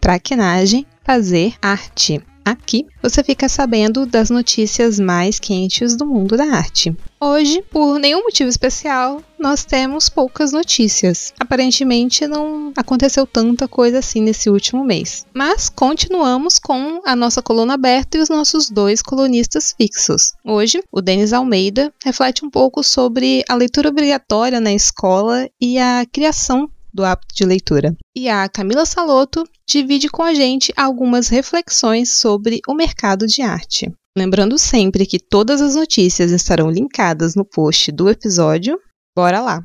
traquinagem, fazer arte. Aqui você fica sabendo das notícias mais quentes do mundo da arte. Hoje, por nenhum motivo especial, nós temos poucas notícias. Aparentemente não aconteceu tanta coisa assim nesse último mês. Mas continuamos com a nossa coluna aberta e os nossos dois colunistas fixos. Hoje, o Denis Almeida reflete um pouco sobre a leitura obrigatória na escola e a criação do hábito de leitura. E a Camila Saloto divide com a gente algumas reflexões sobre o mercado de arte. Lembrando sempre que todas as notícias estarão linkadas no post do episódio. Bora lá!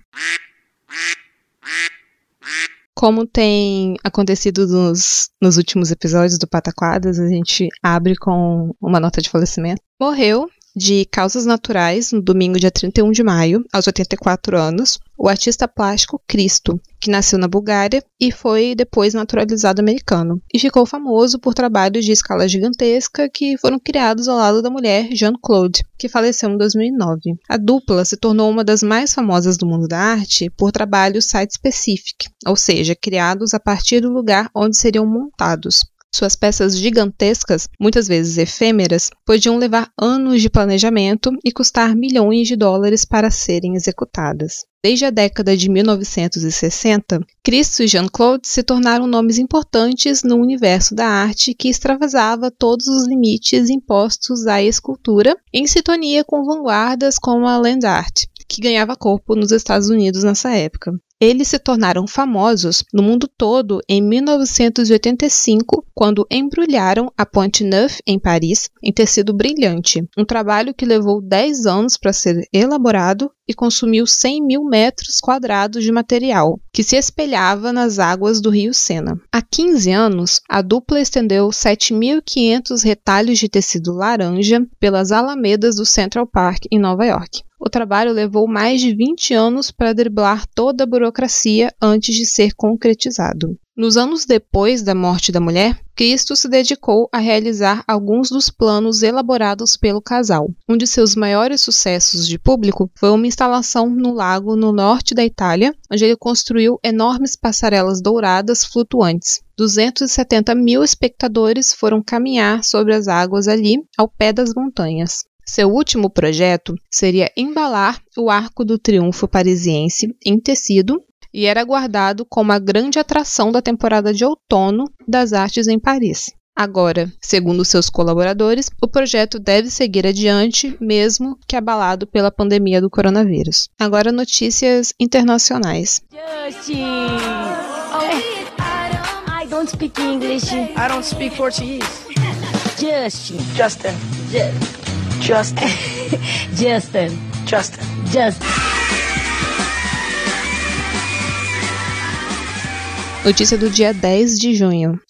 Como tem acontecido nos, nos últimos episódios do Pataquadas, a gente abre com uma nota de falecimento. Morreu de causas naturais no domingo, dia 31 de maio, aos 84 anos, o artista plástico Cristo, que nasceu na Bulgária e foi depois naturalizado americano, e ficou famoso por trabalhos de escala gigantesca que foram criados ao lado da mulher Jean-Claude, que faleceu em 2009. A dupla se tornou uma das mais famosas do mundo da arte por trabalhos site-specific, ou seja, criados a partir do lugar onde seriam montados. Suas peças gigantescas, muitas vezes efêmeras, podiam levar anos de planejamento e custar milhões de dólares para serem executadas. Desde a década de 1960, Cristo e Jean-Claude se tornaram nomes importantes no universo da arte que extravasava todos os limites impostos à escultura, em sintonia com vanguardas como a land art, que ganhava corpo nos Estados Unidos nessa época. Eles se tornaram famosos no mundo todo em 1985, quando embrulharam a Pont Neuf em Paris em tecido brilhante, um trabalho que levou 10 anos para ser elaborado e consumiu 100 mil metros quadrados de material, que se espelhava nas águas do rio Sena. Há 15 anos, a dupla estendeu 7.500 retalhos de tecido laranja pelas alamedas do Central Park em Nova York. O trabalho levou mais de 20 anos para driblar toda a burocracia antes de ser concretizado. Nos anos depois da morte da mulher, Cristo se dedicou a realizar alguns dos planos elaborados pelo casal. Um de seus maiores sucessos de público foi uma instalação no lago no norte da Itália, onde ele construiu enormes passarelas douradas flutuantes. 270 mil espectadores foram caminhar sobre as águas ali, ao pé das montanhas. Seu último projeto seria embalar o Arco do Triunfo parisiense em tecido e era guardado como a grande atração da temporada de outono das artes em Paris. Agora, segundo seus colaboradores, o projeto deve seguir adiante, mesmo que abalado pela pandemia do coronavírus. Agora, notícias internacionais. Justin! Oh, I don't speak English. I don't speak Portuguese. Justin. Justin. Ju- Justin. Justin. Justin. Justin. Notícia do dia 10 de junho.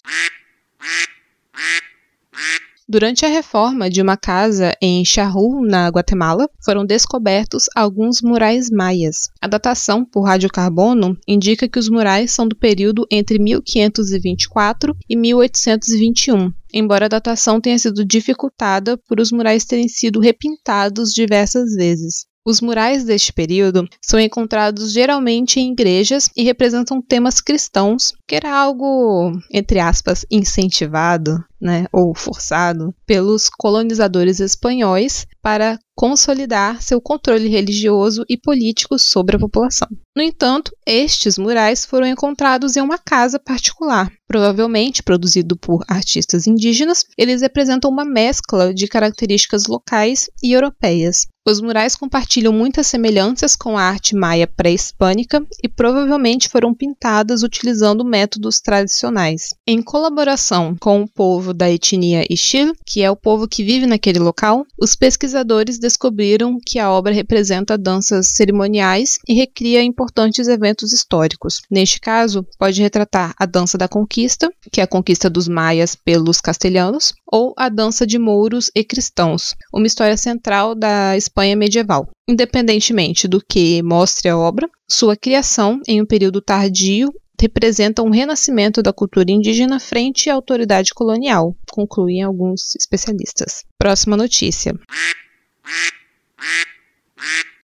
Durante a reforma de uma casa em Charrua, na Guatemala, foram descobertos alguns murais maias. A datação por radiocarbono indica que os murais são do período entre 1524 e 1821, embora a datação tenha sido dificultada por os murais terem sido repintados diversas vezes. Os murais deste período são encontrados geralmente em igrejas e representam temas cristãos, que era algo, entre aspas, incentivado né, ou forçado, pelos colonizadores espanhóis para consolidar seu controle religioso e político sobre a população. No entanto, estes murais foram encontrados em uma casa particular, provavelmente produzido por artistas indígenas. Eles representam uma mescla de características locais e europeias. Os murais compartilham muitas semelhanças com a arte maia pré-hispânica e provavelmente foram pintadas utilizando métodos tradicionais. Em colaboração com o povo da etnia Ixil, que é o povo que vive naquele local, os pesquisadores descobriram que a obra representa danças cerimoniais e recria importantes eventos históricos. Neste caso, pode retratar a dança da conquista, que é a conquista dos maias pelos castelhanos, ou a dança de mouros e cristãos, uma história central da Espanha medieval. Independentemente do que mostre a obra, sua criação em um período tardio representa um renascimento da cultura indígena frente à autoridade colonial, concluem alguns especialistas. Próxima notícia.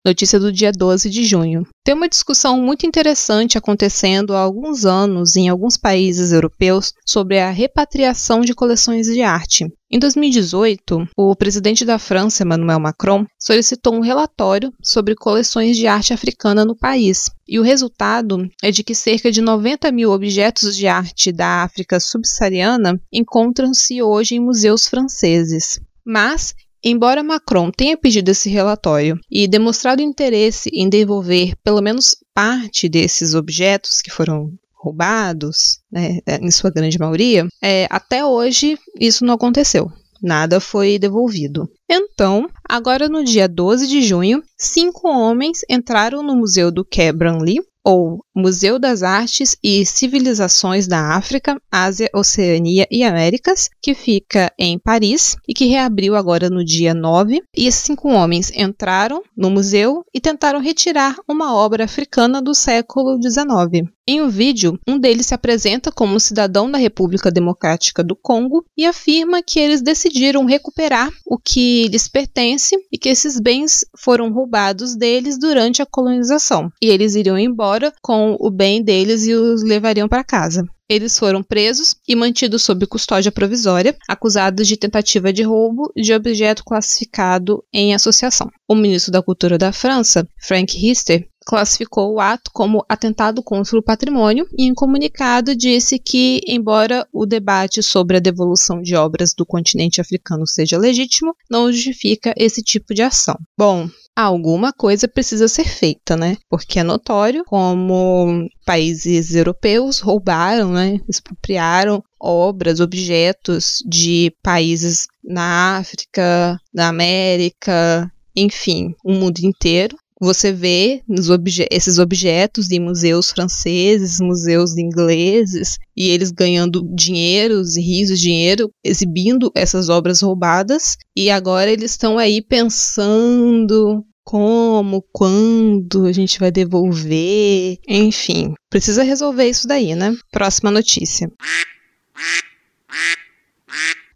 Notícia do dia 12 de junho. Tem uma discussão muito interessante acontecendo há alguns anos em alguns países europeus sobre a repatriação de coleções de arte. Em 2018, o presidente da França, Emmanuel Macron, solicitou um relatório sobre coleções de arte africana no país. E o resultado é de que cerca de 90 mil objetos de arte da África subsaariana encontram-se hoje em museus franceses. Mas Embora Macron tenha pedido esse relatório e demonstrado interesse em devolver pelo menos parte desses objetos que foram roubados, né, em sua grande maioria, é, até hoje isso não aconteceu. Nada foi devolvido. Então, agora no dia 12 de junho, cinco homens entraram no Museu do Quai Branly ou Museu das Artes e Civilizações da África, Ásia, Oceania e Américas, que fica em Paris e que reabriu agora no dia 9. E esses cinco homens entraram no museu e tentaram retirar uma obra africana do século XIX. Em um vídeo, um deles se apresenta como cidadão da República Democrática do Congo e afirma que eles decidiram recuperar o que lhes pertence e que esses bens foram roubados deles durante a colonização. E eles iriam embora com o bem deles e os levariam para casa. Eles foram presos e mantidos sob custódia provisória, acusados de tentativa de roubo de objeto classificado em associação. O ministro da Cultura da França, Frank Rister, classificou o ato como atentado contra o patrimônio e, em comunicado, disse que, embora o debate sobre a devolução de obras do continente africano seja legítimo, não justifica esse tipo de ação. Bom, alguma coisa precisa ser feita, né? Porque é notório como países europeus roubaram, né, expropriaram obras, objetos de países na África, na América, enfim, o mundo inteiro você vê obje esses objetos em museus franceses, museus ingleses, e eles ganhando dinheiros e de dinheiro, exibindo essas obras roubadas, e agora eles estão aí pensando como, quando a gente vai devolver, enfim, precisa resolver isso daí, né? Próxima notícia.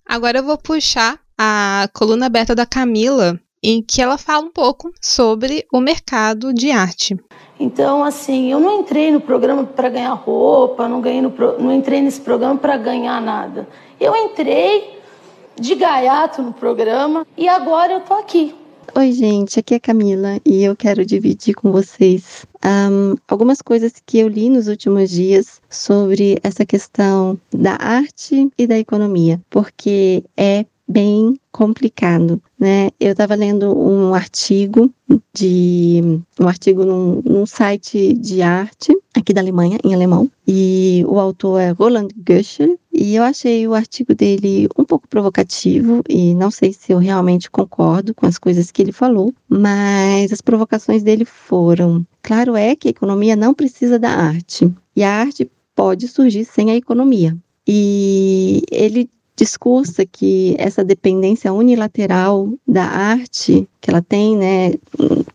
Agora eu vou puxar a coluna aberta da Camila, em que ela fala um pouco sobre o mercado de arte. Então, assim, eu não entrei no programa para ganhar roupa, não, ganhei no pro... não entrei nesse programa para ganhar nada. Eu entrei de gaiato no programa e agora eu tô aqui. Oi, gente, aqui é Camila e eu quero dividir com vocês um, algumas coisas que eu li nos últimos dias sobre essa questão da arte e da economia, porque é bem complicado, né? Eu estava lendo um artigo de um artigo num, num, site de arte aqui da Alemanha, em alemão, e o autor é Roland Goeschel, e eu achei o artigo dele um pouco provocativo e não sei se eu realmente concordo com as coisas que ele falou, mas as provocações dele foram: claro é que a economia não precisa da arte, e a arte pode surgir sem a economia. E ele discursa que essa dependência unilateral da arte que ela tem, né,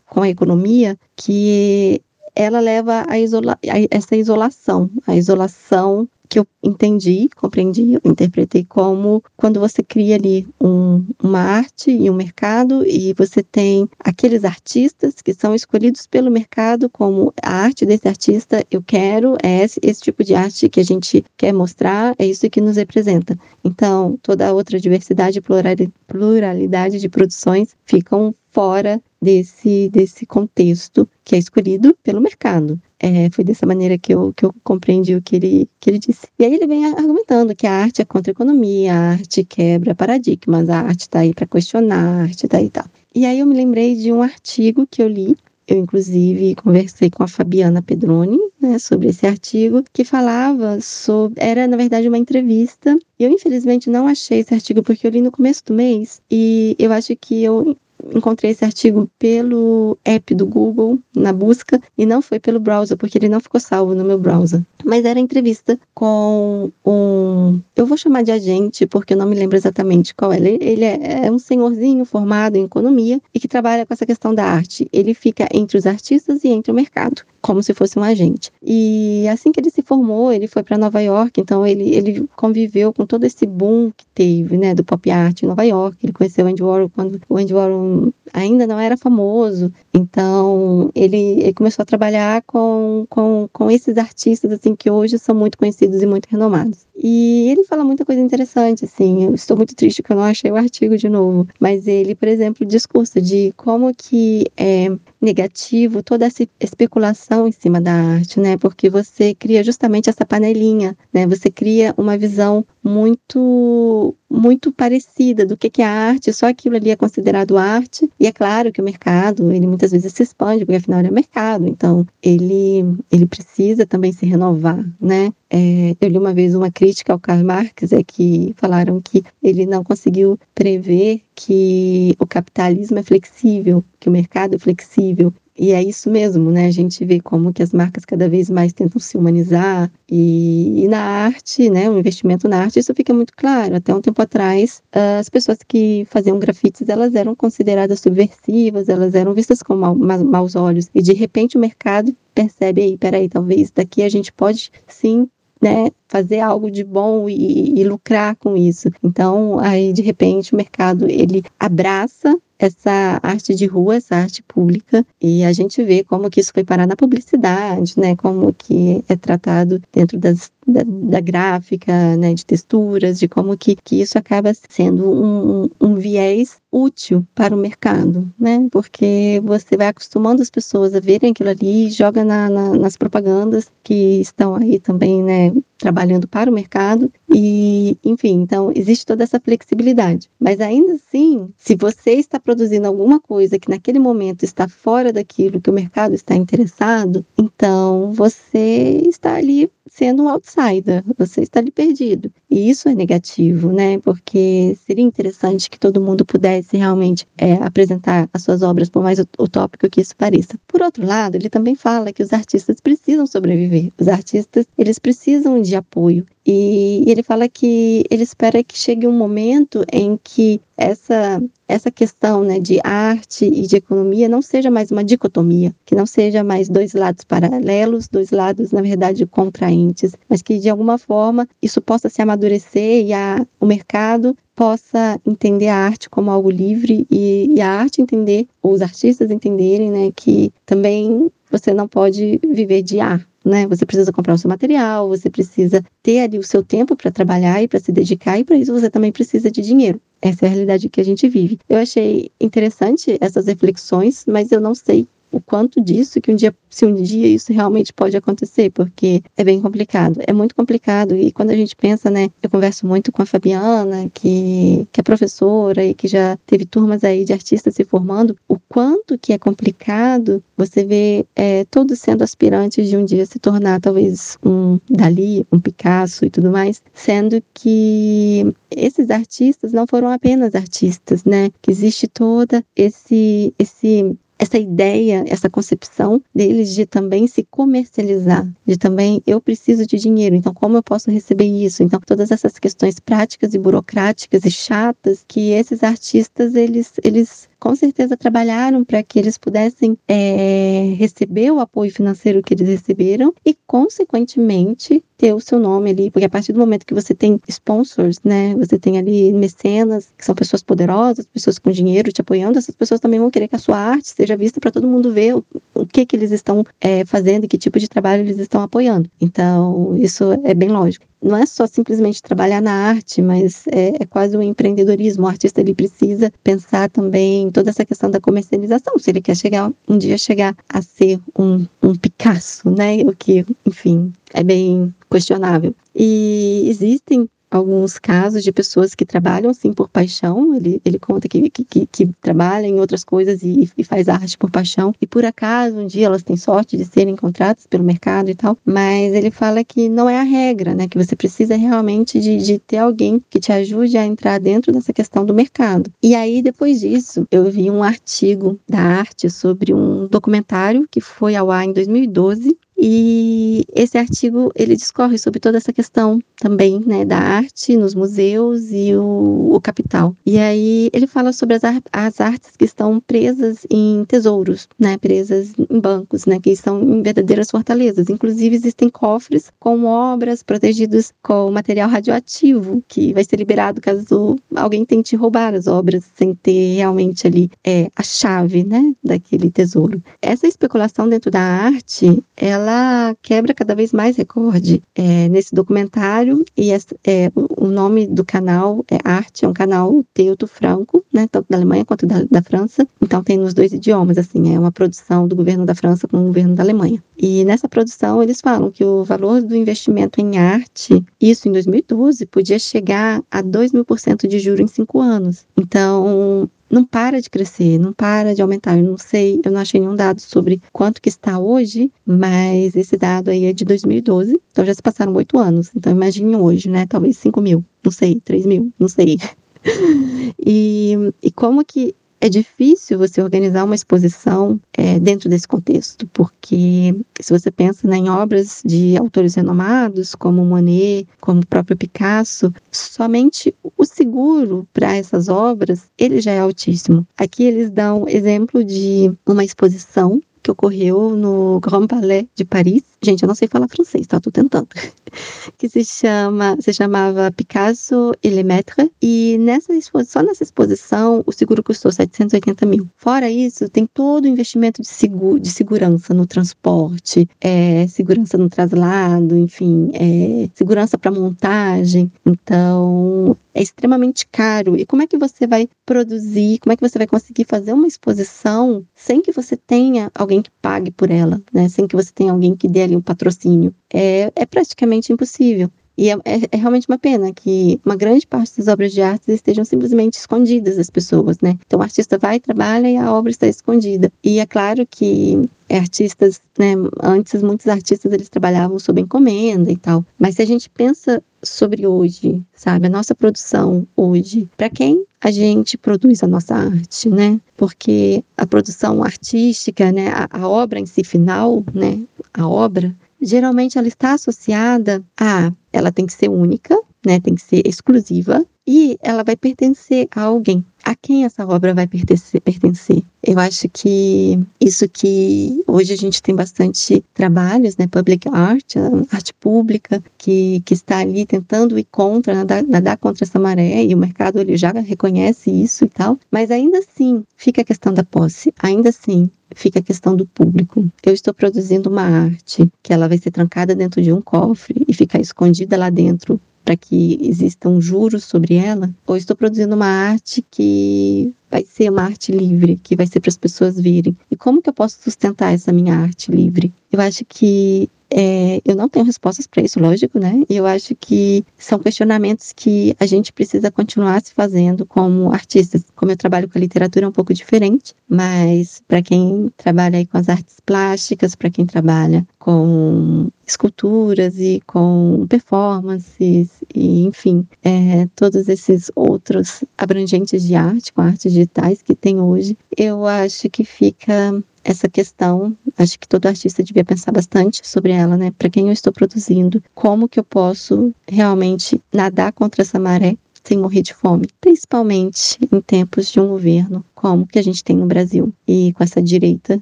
com a economia, que ela leva a, isola a essa isolação, a isolação que eu entendi, compreendi, eu interpretei como quando você cria ali um, uma arte e um mercado e você tem aqueles artistas que são escolhidos pelo mercado como a arte desse artista eu quero, é esse, esse tipo de arte que a gente quer mostrar, é isso que nos representa. Então, toda a outra diversidade e pluralidade de produções ficam fora desse, desse contexto que é escolhido pelo mercado. É, foi dessa maneira que eu, que eu compreendi o que ele, que ele disse. E aí ele vem argumentando que a arte é contra a economia, a arte quebra paradigmas, a arte está aí para questionar, a arte está aí e tal. E aí eu me lembrei de um artigo que eu li eu, inclusive, conversei com a Fabiana Pedroni né, sobre esse artigo, que falava sobre. Era, na verdade, uma entrevista. Eu, infelizmente, não achei esse artigo porque eu li no começo do mês e eu acho que eu encontrei esse artigo pelo app do Google na busca e não foi pelo browser, porque ele não ficou salvo no meu browser. Mas era entrevista com um. Eu vou chamar de agente, porque eu não me lembro exatamente qual é. Ele, é, é um senhorzinho formado em economia e que trabalha com essa questão da arte. Ele fica entre os artistas e entre o mercado como se fosse um agente. E assim que ele se formou, ele foi para Nova York, então ele, ele conviveu com todo esse boom que teve, né, do pop art em Nova York. Ele conheceu o Andy Warhol quando o Andy Warhol ainda não era famoso. Então, ele, ele começou a trabalhar com, com, com esses artistas assim que hoje são muito conhecidos e muito renomados. E ele fala muita coisa interessante, assim. Eu estou muito triste que eu não achei o artigo de novo. Mas ele, por exemplo, discursa de como que é negativo toda essa especulação em cima da arte, né? Porque você cria justamente essa panelinha, né? Você cria uma visão muito muito parecida do que, que é arte, só aquilo ali é considerado arte. E é claro que o mercado, ele muitas vezes se expande, porque afinal ele é mercado, então ele, ele precisa também se renovar, né? É, eu li uma vez uma crítica ao Karl Marx, é que falaram que ele não conseguiu prever que o capitalismo é flexível, que o mercado é flexível. E é isso mesmo, né? A gente vê como que as marcas cada vez mais tentam se humanizar e, e, na arte, né? O investimento na arte, isso fica muito claro. Até um tempo atrás, as pessoas que faziam grafites, elas eram consideradas subversivas, elas eram vistas com ma ma maus olhos. E de repente o mercado percebe aí, peraí, talvez daqui a gente pode sim né, fazer algo de bom e, e, lucrar com isso. Então, aí de repente o mercado ele abraça essa arte de rua, essa arte pública, e a gente vê como que isso foi parar na publicidade, né, como que é tratado dentro das, da, da gráfica, né, de texturas, de como que, que isso acaba sendo um, um viés útil para o mercado, né, porque você vai acostumando as pessoas a verem aquilo ali, joga na, na, nas propagandas que estão aí também, né, trabalhando para o mercado e, enfim, então existe toda essa flexibilidade. Mas ainda assim, se você está produzindo alguma coisa que naquele momento está fora daquilo que o mercado está interessado, então você está ali sendo um outsider, você está ali perdido. E isso é negativo, né? Porque seria interessante que todo mundo pudesse realmente é, apresentar as suas obras, por mais utópico que isso pareça. Por outro lado, ele também fala que os artistas precisam sobreviver. Os artistas, eles precisam de apoio. E ele fala que ele espera que chegue um momento em que essa essa questão né, de arte e de economia não seja mais uma dicotomia, que não seja mais dois lados paralelos, dois lados, na verdade, contraentes, mas que de alguma forma isso possa se amadurecer e a, o mercado possa entender a arte como algo livre e, e a arte entender, ou os artistas entenderem né, que também você não pode viver de arte né? Você precisa comprar o seu material, você precisa ter ali o seu tempo para trabalhar e para se dedicar, e para isso você também precisa de dinheiro. Essa é a realidade que a gente vive. Eu achei interessante essas reflexões, mas eu não sei o quanto disso que um dia, se um dia isso realmente pode acontecer, porque é bem complicado. É muito complicado e quando a gente pensa, né, eu converso muito com a Fabiana, que, que é professora e que já teve turmas aí de artistas se formando, o quanto que é complicado você ver é, todos sendo aspirantes de um dia se tornar talvez um Dali, um Picasso e tudo mais, sendo que esses artistas não foram apenas artistas, né? Que existe toda esse esse essa ideia, essa concepção deles de também se comercializar, de também eu preciso de dinheiro, então como eu posso receber isso? Então todas essas questões práticas e burocráticas e chatas que esses artistas eles eles com certeza trabalharam para que eles pudessem é, receber o apoio financeiro que eles receberam e, consequentemente, ter o seu nome ali, porque a partir do momento que você tem sponsors, né, você tem ali mecenas, que são pessoas poderosas, pessoas com dinheiro te apoiando, essas pessoas também vão querer que a sua arte seja vista para todo mundo ver o, o, que que eles estão é, fazendo e que tipo de trabalho eles estão apoiando. Então, isso é bem lógico não é só simplesmente trabalhar na arte, mas é, é, quase um empreendedorismo. O artista ele precisa pensar também toda essa questão da comercialização, se ele quer chegar um dia chegar a ser um, um Picasso, né? O que, enfim, é bem questionável. E existem alguns casos de pessoas que trabalham assim por paixão. Ele, ele conta que, que, que, trabalha em outras coisas e, e, faz arte por paixão. E por acaso, um dia elas têm sorte de serem encontradas pelo mercado e tal. Mas ele fala que não é a regra, né? Que você precisa realmente de, de ter alguém que te ajude a entrar dentro dessa questão do mercado. E aí, depois disso, eu vi um artigo da arte sobre um documentário que foi ao ar em 2012 e esse artigo ele discorre sobre toda essa questão também, né, da arte nos museus e o, o capital. E aí ele fala sobre as, as artes que estão presas em tesouros, né, presas em bancos, né, que em verdadeiras fortalezas. Inclusive existem cofres com obras protegidos com material radioativo que vai ser liberado caso alguém tente roubar as obras sem ter realmente ali é, a chave, né, daquele tesouro. Essa especulação dentro da arte, ela ela quebra cada vez mais recorde. É, nesse documentário, e é, o nome do canal é Arte, é um canal teuto franco, né, tanto da Alemanha quanto da, da França. Então tem nos dois idiomas, assim, é uma produção do governo da França com o governo da Alemanha. E nessa produção eles falam que o valor do investimento em arte, isso em 2012, podia chegar a 2 mil por cento de juro em cinco anos. Então, não para de crescer, não para de aumentar. Eu não sei, eu não achei nenhum dado sobre quanto que está hoje, mas esse dado aí é de 2012, então já se passaram oito anos. Então imagine hoje, né? Talvez 5 mil, não sei, 3 mil, não sei. e, e como que é difícil você organizar uma exposição é, dentro desse contexto, porque se você pensa né, em obras de autores renomados, como Monet, como o próprio Picasso, somente o seguro para essas obras ele já é altíssimo. Aqui eles dão exemplo de uma exposição que ocorreu no Grand Palais de Paris. Gente, eu não sei falar francês, tá? Tô tentando. que se chama, se chamava Picasso et les Maîtres. E nessa só nessa exposição, o seguro custou 780 mil. Fora isso, tem todo o investimento de, seguro, de segurança no transporte, é, segurança no traslado, enfim, é, segurança para montagem. Então, é extremamente caro. E como é que você vai produzir, como é que você vai conseguir fazer uma exposição sem que você tenha alguém que pague por ela, né? Sem que você tenha alguém que dê ali um patrocínio? É, é praticamente impossível. E é, é, é, realmente uma pena que uma grande parte das obras de arte estejam simplesmente escondidas das pessoas, né? Então o artista vai, trabalha e a obra está escondida. E é claro que artistas, né, antes muitos artistas eles trabalhavam sob encomenda e tal. Mas se a gente pensa sobre hoje, sabe, a nossa produção hoje, para quem a gente produz a nossa arte, né? Porque a produção artística, né, a, a obra em si final, né, a obra geralmente ela está associada a ela tem que ser única, né, tem que ser exclusiva e ela vai pertencer a alguém. A quem essa obra vai pertencer? pertencer? Eu acho que isso que hoje a gente tem bastante trabalhos, né, public art, arte pública, que, que está ali tentando ir contra, nadar, nadar contra essa maré, e o mercado ele já reconhece isso e tal, mas ainda assim fica a questão da posse, ainda assim fica a questão do público. Eu estou produzindo uma arte que ela vai ser trancada dentro de um cofre e ficar escondida lá dentro para que existam juros sobre ela, ou estou produzindo uma arte que vai ser uma arte livre, que vai ser para as pessoas virem. E como que eu posso sustentar essa minha arte livre? Eu acho que é, eu não tenho respostas para isso, lógico, né? E eu acho que são questionamentos que a gente precisa continuar se fazendo como artistas. Como eu trabalho com a literatura é um pouco diferente, mas para quem trabalha aí com as artes plásticas, para quem trabalha com esculturas e com performances e enfim é, todos esses outros abrangentes de arte com artes digitais que tem hoje eu acho que fica essa questão, acho que todo artista devia pensar bastante sobre ela, né? Para quem eu estou produzindo, como que eu posso realmente nadar contra essa maré sem morrer de fome, principalmente em tempos de um governo como que a gente tem no Brasil e com essa direita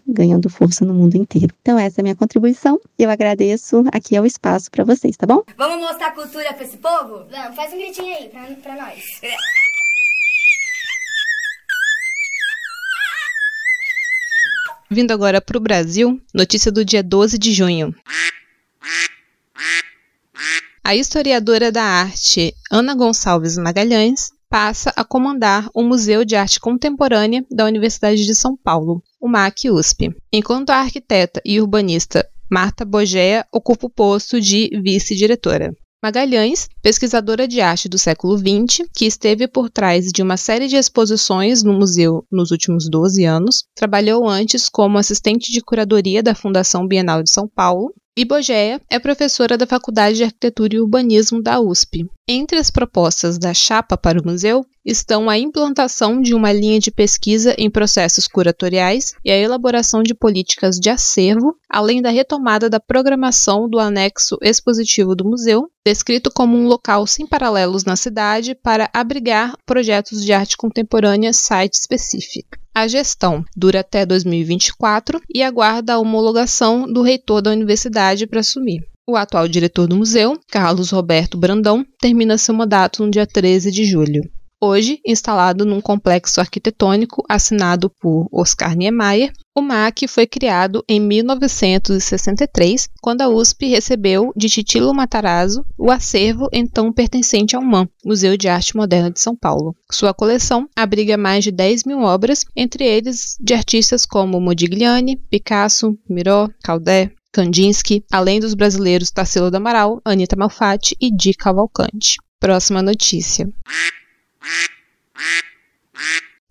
ganhando força no mundo inteiro. Então essa é a minha contribuição e eu agradeço aqui ao espaço para vocês, tá bom? Vamos mostrar cultura para esse povo? Vamos, faz um gritinho aí pra nós. Vindo agora para o Brasil, notícia do dia 12 de junho. A historiadora da arte Ana Gonçalves Magalhães passa a comandar o Museu de Arte Contemporânea da Universidade de São Paulo, o MAC USP, enquanto a arquiteta e urbanista Marta Bogea ocupa o posto de vice-diretora. Magalhães, pesquisadora de arte do século XX, que esteve por trás de uma série de exposições no museu nos últimos 12 anos, trabalhou antes como assistente de curadoria da Fundação Bienal de São Paulo Bogea é professora da Faculdade de Arquitetura e Urbanismo da USP. Entre as propostas da chapa para o museu estão a implantação de uma linha de pesquisa em processos curatoriais e a elaboração de políticas de acervo, além da retomada da programação do anexo expositivo do museu, descrito como um local sem paralelos na cidade para abrigar projetos de arte contemporânea site-específica. A gestão dura até 2024 e aguarda a homologação do reitor da universidade para assumir. O atual diretor do museu, Carlos Roberto Brandão, termina seu mandato no dia 13 de julho. Hoje, instalado num complexo arquitetônico assinado por Oscar Niemeyer, o MAC foi criado em 1963, quando a USP recebeu de Titilo Matarazzo o acervo então pertencente ao MAN, Museu de Arte Moderna de São Paulo. Sua coleção abriga mais de 10 mil obras, entre eles de artistas como Modigliani, Picasso, Miró, Caldé, Kandinsky, além dos brasileiros Tarsila do Amaral, Anita Malfatti e Di Cavalcante. Próxima notícia.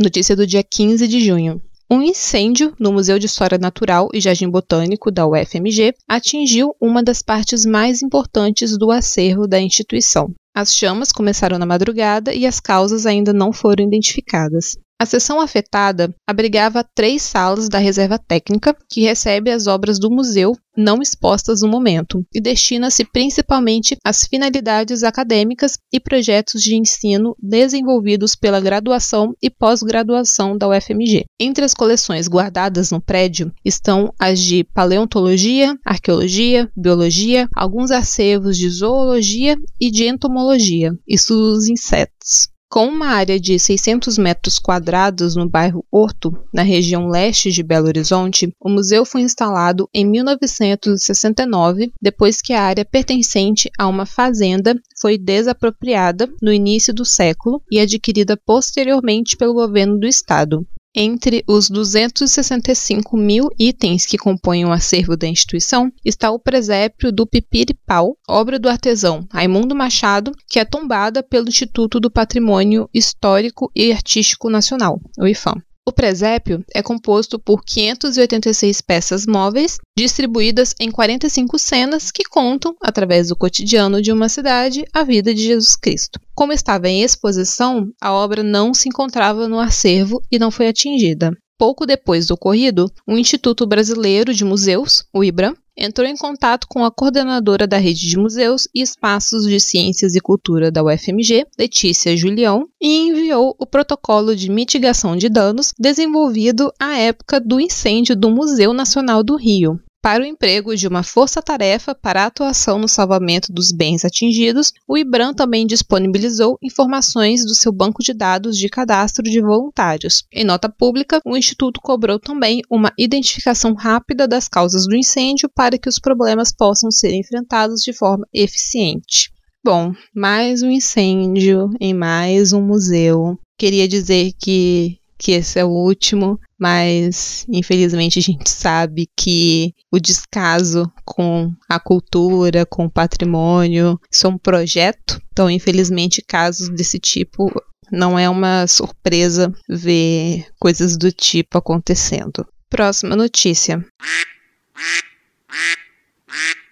Notícia do dia 15 de junho. Um incêndio no Museu de História Natural e Jardim Botânico da UFMG atingiu uma das partes mais importantes do acervo da instituição. As chamas começaram na madrugada e as causas ainda não foram identificadas. A seção afetada abrigava três salas da reserva técnica, que recebe as obras do museu não expostas no momento, e destina-se principalmente às finalidades acadêmicas e projetos de ensino desenvolvidos pela graduação e pós-graduação da UFMG. Entre as coleções guardadas no prédio estão as de paleontologia, arqueologia, biologia, alguns acervos de zoologia e de entomologia, estudos dos insetos. Com uma área de 600 metros quadrados no bairro Horto, na região leste de Belo Horizonte, o museu foi instalado em 1969, depois que a área pertencente a uma fazenda foi desapropriada no início do século e adquirida posteriormente pelo governo do estado. Entre os 265 mil itens que compõem o acervo da instituição está o presépio do Pipiripau, obra do artesão Raimundo Machado, que é tombada pelo Instituto do Patrimônio Histórico e Artístico Nacional, o IFAM. O presépio é composto por 586 peças móveis, distribuídas em 45 cenas que contam, através do cotidiano de uma cidade, a vida de Jesus Cristo. Como estava em exposição, a obra não se encontrava no acervo e não foi atingida. Pouco depois do ocorrido, o Instituto Brasileiro de Museus, o IBRAM, entrou em contato com a coordenadora da rede de museus e espaços de ciências e cultura da UFMG, Letícia Julião, e enviou o protocolo de mitigação de danos desenvolvido à época do incêndio do Museu Nacional do Rio, para o emprego de uma força-tarefa para atuação no salvamento dos bens atingidos, o IBRAM também disponibilizou informações do seu banco de dados de cadastro de voluntários. Em nota pública, o Instituto cobrou também uma identificação rápida das causas do incêndio para que os problemas possam ser enfrentados de forma eficiente. Bom, mais um incêndio em mais um museu. Queria dizer que que esse é o último, mas infelizmente a gente sabe que o descaso com a cultura, com o patrimônio, isso é um projeto. Então, infelizmente, casos desse tipo não é uma surpresa ver coisas do tipo acontecendo. Próxima notícia.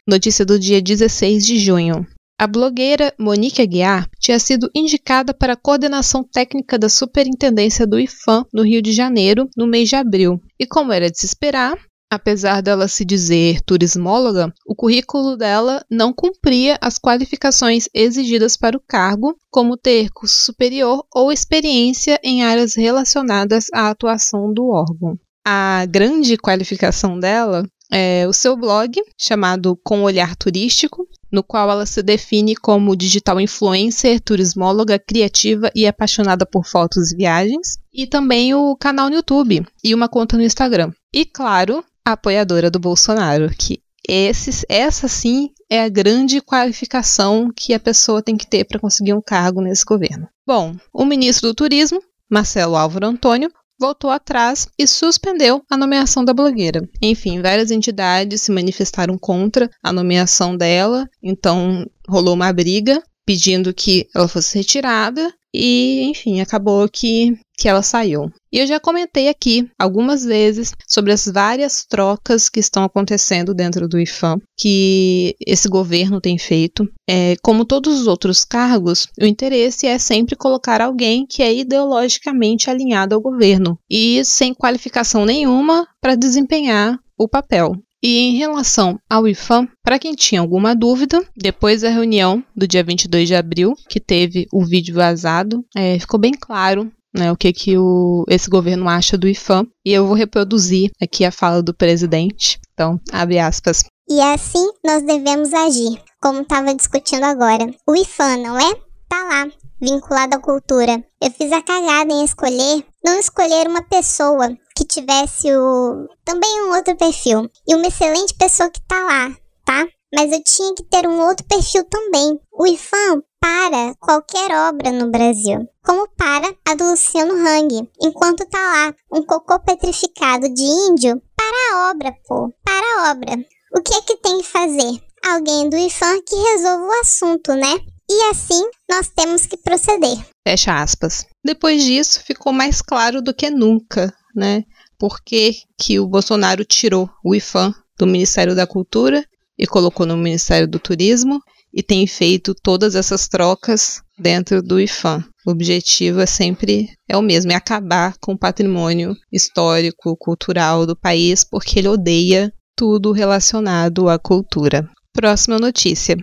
Notícia do dia 16 de junho. A blogueira Monique Aguiar tinha sido indicada para a coordenação técnica da Superintendência do IFAM no Rio de Janeiro no mês de abril. E como era de se esperar, apesar dela se dizer turismóloga, o currículo dela não cumpria as qualificações exigidas para o cargo, como ter curso superior ou experiência em áreas relacionadas à atuação do órgão. A grande qualificação dela é o seu blog, chamado Com Olhar Turístico, no qual ela se define como digital influencer, turismóloga, criativa e apaixonada por fotos e viagens, e também o canal no YouTube e uma conta no Instagram. E claro, a apoiadora do Bolsonaro, que esse, essa sim é a grande qualificação que a pessoa tem que ter para conseguir um cargo nesse governo. Bom, o ministro do Turismo, Marcelo Álvaro Antônio, voltou atrás e suspendeu a nomeação da blogueira. Enfim, várias entidades se manifestaram contra a nomeação dela, então rolou uma briga pedindo que ela fosse retirada e, enfim, acabou que, que ela saiu. E eu já comentei aqui algumas vezes sobre as várias trocas que estão acontecendo dentro do IFAM, que esse governo tem feito. É, como todos os outros cargos, o interesse é sempre colocar alguém que é ideologicamente alinhado ao governo e sem qualificação nenhuma para desempenhar o papel. E em relação ao IFAM, para quem tinha alguma dúvida, depois da reunião do dia 22 de abril, que teve o vídeo vazado, é, ficou bem claro né, o que, que o, esse governo acha do IFAM. E eu vou reproduzir aqui a fala do presidente. Então, abre aspas. E é assim nós devemos agir, como estava discutindo agora. O IFAM, não é? Tá lá, vinculado à cultura. Eu fiz a cagada em escolher, não escolher uma pessoa que tivesse o também um outro perfil e uma excelente pessoa que tá lá, tá? Mas eu tinha que ter um outro perfil também. O IFAM para qualquer obra no Brasil, como para a do Luciano Hang, enquanto tá lá um cocô petrificado de índio para a obra, pô, para a obra. O que é que tem que fazer? Alguém do IFAM que resolva o assunto, né? E assim nós temos que proceder. Fecha aspas. Depois disso, ficou mais claro do que nunca, né? Por que, que o Bolsonaro tirou o IFAM do Ministério da Cultura e colocou no Ministério do Turismo e tem feito todas essas trocas dentro do IFAM. O objetivo é sempre é o mesmo, é acabar com o patrimônio histórico, cultural do país, porque ele odeia tudo relacionado à cultura. Próxima notícia.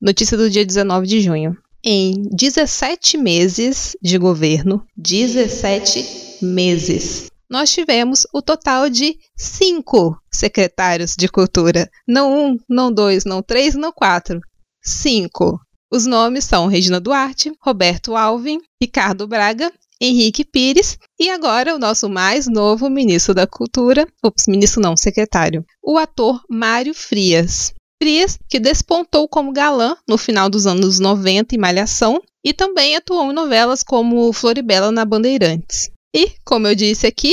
Notícia do dia 19 de junho. Em 17 meses de governo, 17 meses, nós tivemos o total de cinco secretários de cultura. Não um, não dois, não três, não quatro. Cinco. Os nomes são Regina Duarte, Roberto Alvin, Ricardo Braga, Henrique Pires e agora o nosso mais novo ministro da Cultura, ops, ministro não, secretário, o ator Mário Frias. Frias, que despontou como galã no final dos anos 90 em Malhação e também atuou em novelas como Floribela na Bandeirantes. E, como eu disse aqui,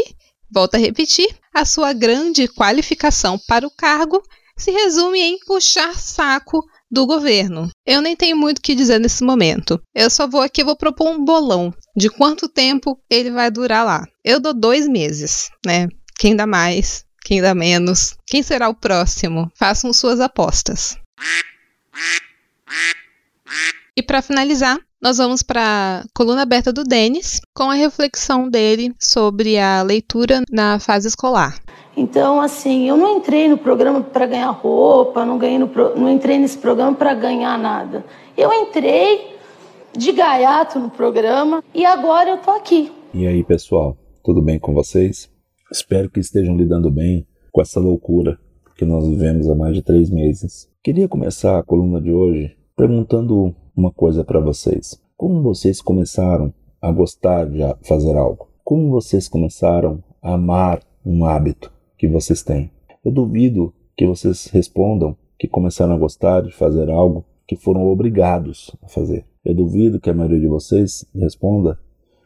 volto a repetir, a sua grande qualificação para o cargo se resume em puxar saco do governo. Eu nem tenho muito o que dizer nesse momento. Eu só vou aqui, vou propor um bolão de quanto tempo ele vai durar lá. Eu dou dois meses, né? Quem dá mais, quem dá menos, quem será o próximo? Façam suas apostas. E para finalizar, nós vamos para a coluna aberta do Denis, com a reflexão dele sobre a leitura na fase escolar. Então, assim, eu não entrei no programa para ganhar roupa, não, ganhei no, não entrei nesse programa para ganhar nada. Eu entrei de gaiato no programa e agora eu tô aqui. E aí, pessoal, tudo bem com vocês? Espero que estejam lidando bem com essa loucura que nós vivemos há mais de três meses. Queria começar a coluna de hoje perguntando uma coisa para vocês. Como vocês começaram a gostar de fazer algo? Como vocês começaram a amar um hábito que vocês têm? Eu duvido que vocês respondam que começaram a gostar de fazer algo que foram obrigados a fazer. Eu duvido que a maioria de vocês responda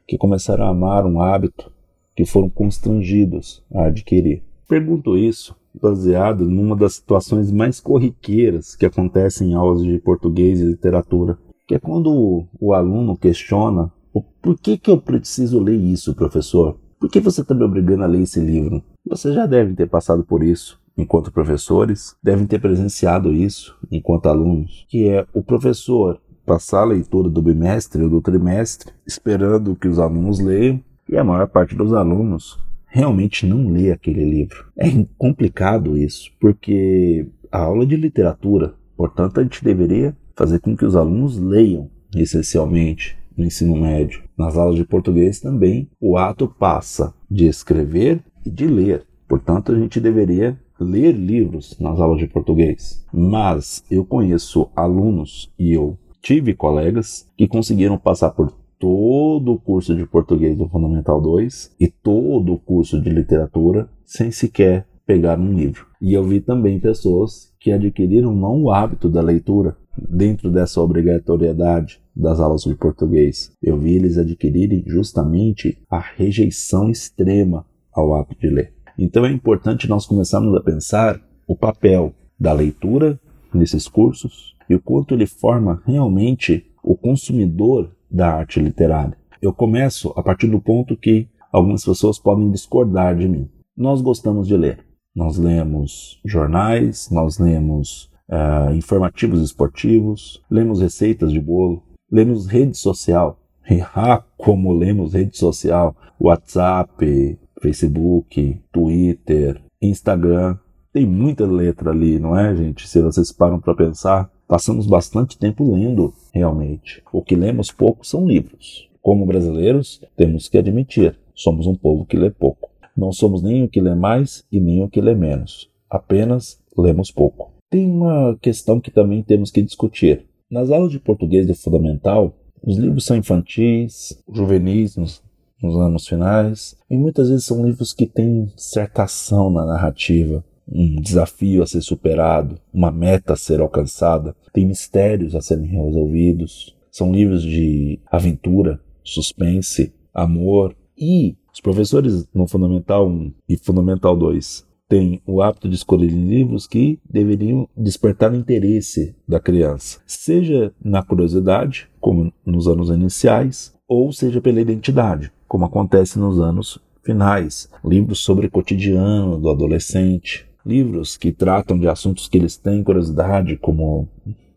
que começaram a amar um hábito que foram constrangidos a adquirir. Pergunto isso baseado numa das situações mais corriqueiras que acontecem em aulas de português e literatura, que é quando o, aluno questiona o por que, que eu preciso ler isso, professor? Por que você está me obrigando a ler esse livro? Vocês já devem ter passado por isso enquanto professores, devem ter presenciado isso enquanto alunos, que é o professor passar a leitura do bimestre ou do trimestre, esperando que os alunos leiam, e a maior parte dos alunos realmente não lê aquele livro. É complicado isso, porque a aula de literatura, portanto, a gente deveria fazer com que os alunos leiam essencialmente no ensino médio. Nas aulas de português também, o ato passa de escrever e de ler. Portanto, a gente deveria ler livros nas aulas de português. Mas eu conheço alunos e eu tive colegas que conseguiram passar por todo o curso de português do Fundamental 2 e todo o curso de literatura sem sequer pegar um livro. E eu vi também pessoas que adquiriram não o hábito da leitura dentro dessa obrigatoriedade das aulas de português. Eu vi eles adquirirem justamente a rejeição extrema ao hábito de ler. Então é importante nós começarmos a pensar o papel da leitura nesses cursos e o quanto ele forma realmente o consumidor da arte literária. Eu começo a partir do ponto que algumas pessoas podem discordar de mim. Nós gostamos de ler. Nós lemos jornais, nós lemos uh, informativos esportivos, lemos receitas de bolo, lemos rede social. Ah, como lemos rede social, WhatsApp, Facebook, Twitter, Instagram. Tem muita letra ali, não é, gente? Se vocês param para pensar, passamos bastante tempo lendo, realmente. O que lemos pouco são livros. Como brasileiros, temos que admitir, somos um povo que lê pouco. Não somos nem o que lê mais e nem o que lê menos. Apenas lemos pouco. Tem uma questão que também temos que discutir. Nas aulas de português do fundamental, os livros são infantis, juvenis, nos, nos anos finais, e muitas vezes são livros que têm certa ação na narrativa, um desafio a ser superado, uma meta a ser alcançada, tem mistérios a serem resolvidos, são livros de aventura, suspense, amor. E os professores no Fundamental 1 e Fundamental 2 têm o hábito de escolher livros que deveriam despertar o interesse da criança, seja na curiosidade, como nos anos iniciais, ou seja pela identidade, como acontece nos anos finais. Livros sobre o cotidiano do adolescente, livros que tratam de assuntos que eles têm curiosidade, como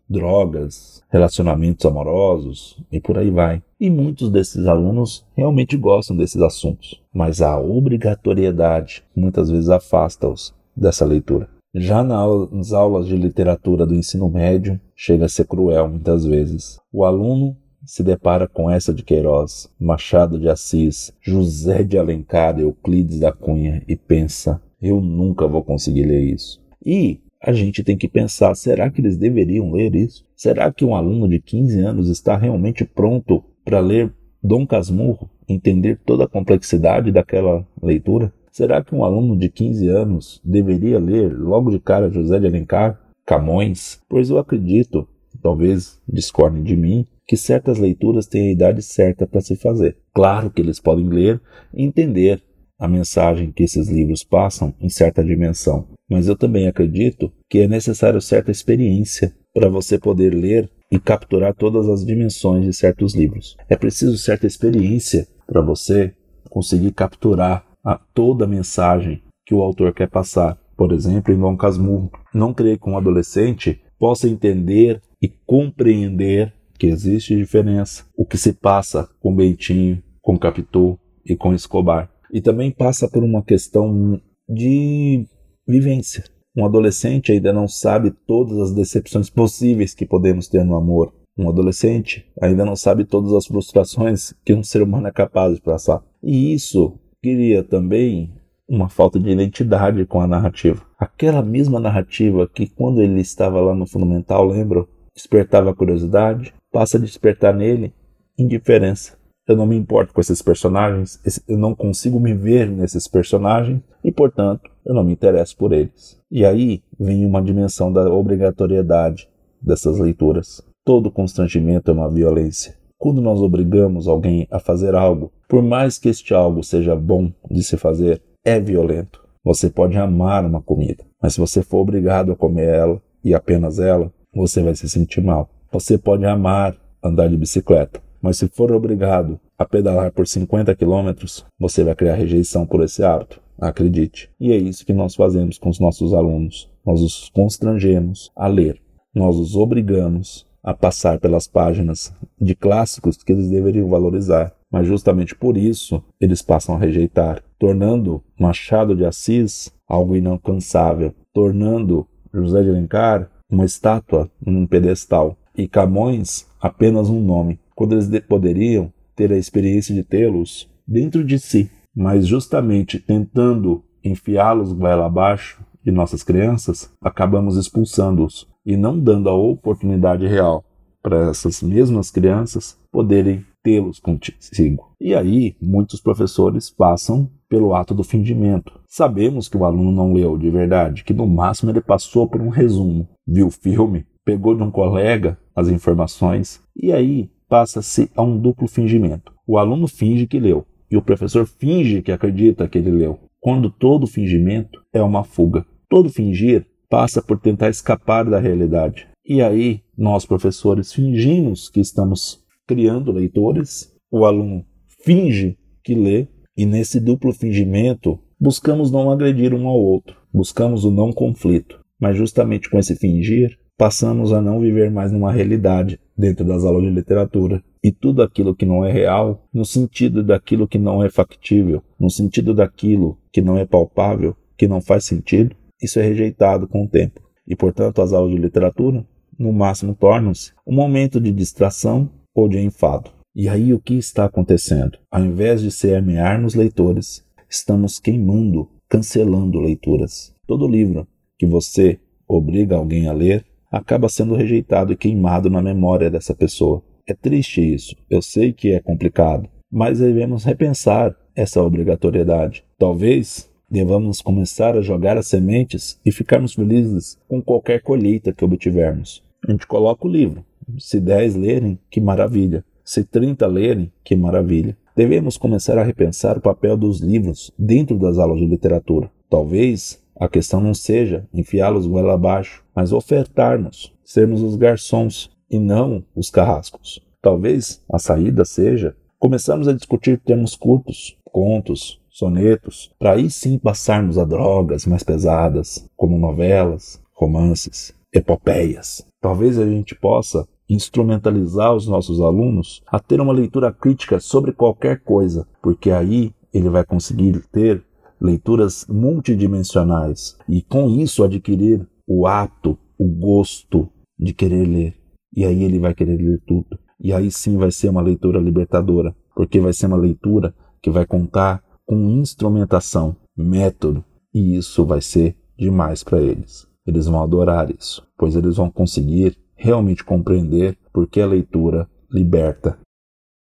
drogas, relacionamentos amorosos e por aí vai. E muitos desses alunos realmente gostam desses assuntos, mas a obrigatoriedade muitas vezes afasta-os dessa leitura. Já nas aulas de literatura do ensino médio, chega a ser cruel muitas vezes. O aluno se depara com essa de Queiroz, Machado de Assis, José de Alencar, Euclides da Cunha e pensa: eu nunca vou conseguir ler isso. E a gente tem que pensar: será que eles deveriam ler isso? Será que um aluno de 15 anos está realmente pronto para ler Dom Casmurro, entender toda a complexidade daquela leitura? Será que um aluno de 15 anos deveria ler logo de cara José de Alencar, Camões? Pois eu acredito, talvez discordem de mim, que certas leituras têm a idade certa para se fazer. Claro que eles podem ler e entender a mensagem que esses livros passam em certa dimensão, mas eu também acredito que é necessário certa experiência para você poder ler e capturar todas as dimensões de certos livros. É preciso certa experiência para você conseguir capturar a toda a mensagem que o autor quer passar. Por exemplo, em Dom Casmurro, não creio que um adolescente possa entender e compreender que existe diferença. O que se passa com Bentinho, com Capitu e com Escobar. E também passa por uma questão de vivência. Um adolescente ainda não sabe todas as decepções possíveis que podemos ter no amor. Um adolescente ainda não sabe todas as frustrações que um ser humano é capaz de passar. E isso cria também uma falta de identidade com a narrativa. Aquela mesma narrativa que quando ele estava lá no fundamental, lembro, despertava curiosidade, passa a despertar nele indiferença eu não me importo com esses personagens, eu não consigo me ver nesses personagens e, portanto, eu não me interesso por eles. E aí vem uma dimensão da obrigatoriedade dessas leituras. Todo constrangimento é uma violência. Quando nós obrigamos alguém a fazer algo, por mais que este algo seja bom de se fazer, é violento. Você pode amar uma comida, mas se você for obrigado a comer ela e apenas ela, você vai se sentir mal. Você pode amar andar de bicicleta, mas se for obrigado a pedalar por 50 quilômetros, você vai criar rejeição por esse hábito. Acredite. E é isso que nós fazemos com os nossos alunos. Nós os constrangemos a ler. Nós os obrigamos a passar pelas páginas de clássicos que eles deveriam valorizar. Mas justamente por isso eles passam a rejeitar, tornando Machado de Assis algo inalcançável, tornando José de Alencar uma estátua num pedestal e Camões apenas um nome, quando eles poderiam ter a experiência de tê-los dentro de si, mas justamente tentando enfiá-los goela abaixo de nossas crianças, acabamos expulsando-os e não dando a oportunidade real para essas mesmas crianças poderem tê-los consigo. E aí, muitos professores passam pelo ato do fingimento. Sabemos que o aluno não leu de verdade, que no máximo ele passou por um resumo, viu o filme, pegou de um colega as informações e aí passa-se a um duplo fingimento. O aluno finge que leu e o professor finge que acredita que ele leu, quando todo fingimento é uma fuga. Todo fingir passa por tentar escapar da realidade. E aí, nós professores fingimos que estamos criando leitores, o aluno finge que lê, e nesse duplo fingimento buscamos não agredir um ao outro, buscamos o não conflito. Mas justamente com esse fingir, passamos a não viver mais numa realidade dentro das aulas de literatura. E tudo aquilo que não é real, no sentido daquilo que não é factível, no sentido daquilo que não é palpável, que não faz sentido, isso é rejeitado com o tempo. E portanto, as aulas de literatura, no máximo, tornam-se um momento de distração ou de enfado. E aí o que está acontecendo? Ao invés de semear nos leitores, estamos queimando, cancelando leituras. Todo livro que você obriga alguém a ler acaba sendo rejeitado e queimado na memória dessa pessoa. É triste isso, eu sei que é complicado, mas devemos repensar essa obrigatoriedade. Talvez devamos começar a jogar as sementes e ficarmos felizes com qualquer colheita que obtivermos. A gente coloca o livro, se 10 lerem, que maravilha. Se 30 lerem, que maravilha. Devemos começar a repensar o papel dos livros dentro das aulas de literatura. Talvez a questão não seja enfiá-los goela abaixo, mas ofertar-nos, sermos os garçons e não os carrascos. Talvez a saída seja começarmos a discutir termos curtos, contos, sonetos, para aí sim passarmos a drogas mais pesadas, como novelas, romances, epopeias. Talvez a gente possa instrumentalizar os nossos alunos a ter uma leitura crítica sobre qualquer coisa, porque aí ele vai conseguir ter leituras multidimensionais e com isso adquirir o ato, o gosto de querer ler. E aí ele vai querer ler tudo. E aí sim vai ser uma leitura libertadora, porque vai ser uma leitura que vai contar com instrumentação, método, e isso vai ser demais para eles. Eles vão adorar isso, pois eles vão conseguir realmente compreender porque a leitura liberta.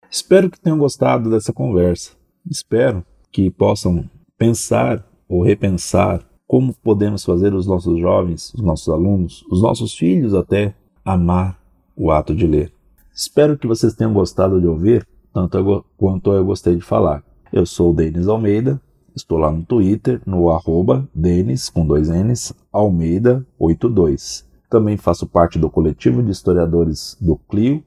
Espero que tenham gostado dessa conversa. Espero que possam pensar ou repensar como podemos fazer os nossos jovens, os nossos alunos, os nossos filhos até amar o ato de ler. Espero que vocês tenham gostado de ouvir tanto quanto eu gostei de falar. Eu sou o Denis Almeida, estou lá no Twitter, no arroba Denis, com dois N's, Almeida82. Também faço parte do coletivo de historiadores do Clio,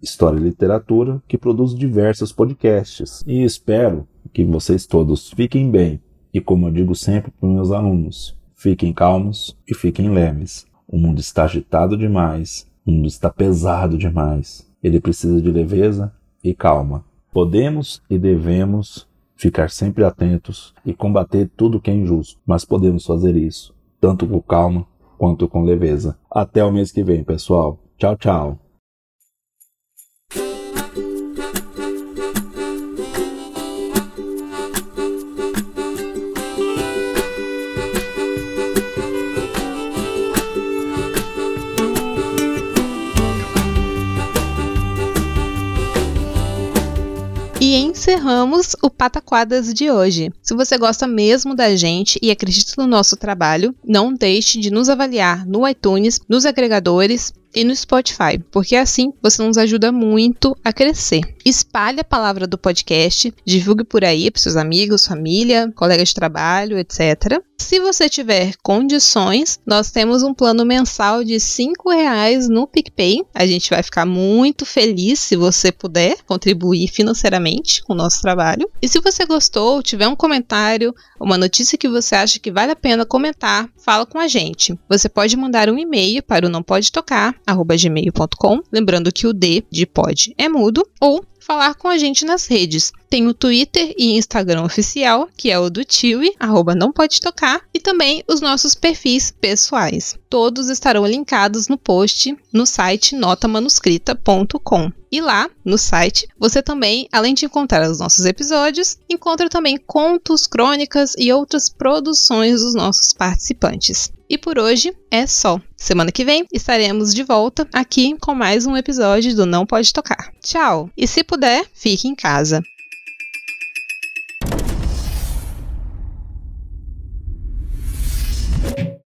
História e Literatura, que produz diversos podcasts. E espero que vocês todos fiquem bem. E como eu digo sempre para meus alunos, fiquem calmos e fiquem leves. O mundo está agitado demais, o mundo está pesado demais. Ele precisa de leveza e calma. Podemos e devemos ficar sempre atentos e combater tudo que é injusto, mas podemos fazer isso tanto com calma quanto com leveza. Até o mês que vem, pessoal. Tchau, tchau. Encerramos o Pataquadas de hoje. Se você gosta mesmo da gente e acredita no nosso trabalho, não deixe de nos avaliar no iTunes, nos agregadores e no Spotify, porque assim você nos ajuda muito a crescer. Espalhe a palavra do podcast, divulgue por aí para seus amigos, família, colegas de trabalho, etc. Se você tiver condições, nós temos um plano mensal de R$ reais no PicPay. A gente vai ficar muito feliz se você puder contribuir financeiramente com o nosso trabalho. E se você gostou, tiver um comentário, uma notícia que você acha que vale a pena comentar, fala com a gente. Você pode mandar um e-mail para o não pode tocar gmail.com, lembrando que o D de pod é mudo, ou falar com a gente nas redes. Tem o Twitter e Instagram oficial, que é o do Tiwi, arroba não pode tocar, e também os nossos perfis pessoais. Todos estarão linkados no post no site notamanuscrita.com. E lá, no site, você também, além de encontrar os nossos episódios, encontra também contos, crônicas e outras produções dos nossos participantes. E por hoje é só. Semana que vem estaremos de volta aqui com mais um episódio do Não Pode Tocar. Tchau! E se puder, fique em casa.